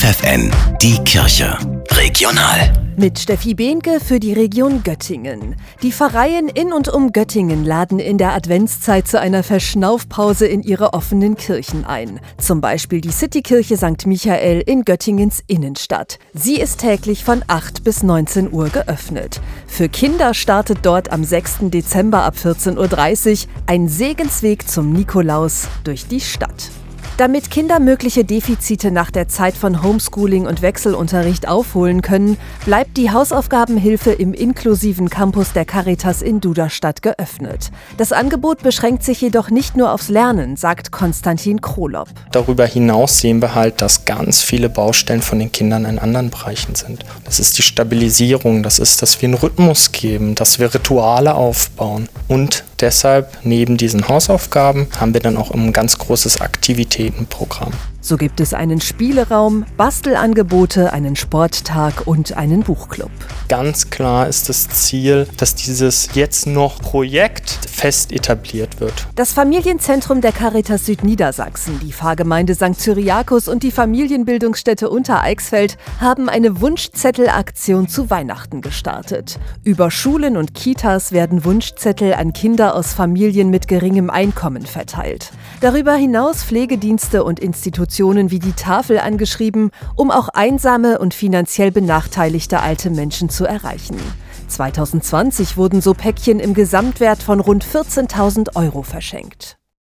FFN, die Kirche. Regional. Mit Steffi Behnke für die Region Göttingen. Die Pfarreien in und um Göttingen laden in der Adventszeit zu einer Verschnaufpause in ihre offenen Kirchen ein. Zum Beispiel die Citykirche St. Michael in Göttingens Innenstadt. Sie ist täglich von 8 bis 19 Uhr geöffnet. Für Kinder startet dort am 6. Dezember ab 14.30 Uhr ein Segensweg zum Nikolaus durch die Stadt. Damit Kinder mögliche Defizite nach der Zeit von Homeschooling und Wechselunterricht aufholen können, bleibt die Hausaufgabenhilfe im inklusiven Campus der Caritas in Duderstadt geöffnet. Das Angebot beschränkt sich jedoch nicht nur aufs Lernen, sagt Konstantin Krolop. Darüber hinaus sehen wir halt, dass ganz viele Baustellen von den Kindern in anderen Bereichen sind. Das ist die Stabilisierung, das ist, dass wir einen Rhythmus geben, dass wir Rituale aufbauen und deshalb neben diesen Hausaufgaben haben wir dann auch ein ganz großes Aktivitätenprogramm. So gibt es einen Spieleraum, Bastelangebote, einen Sporttag und einen Buchclub. Ganz klar ist das Ziel, dass dieses jetzt noch Projekt fest etabliert wird. Das Familienzentrum der Caritas Südniedersachsen, die Pfarrgemeinde St. Cyriakus und die Familienbildungsstätte Untereichsfeld haben eine Wunschzettelaktion zu Weihnachten gestartet. Über Schulen und Kitas werden Wunschzettel an Kinder aus Familien mit geringem Einkommen verteilt. Darüber hinaus Pflegedienste und Institutionen Institutionen wie die Tafel angeschrieben, um auch einsame und finanziell benachteiligte alte Menschen zu erreichen. 2020 wurden so Päckchen im Gesamtwert von rund 14.000 Euro verschenkt.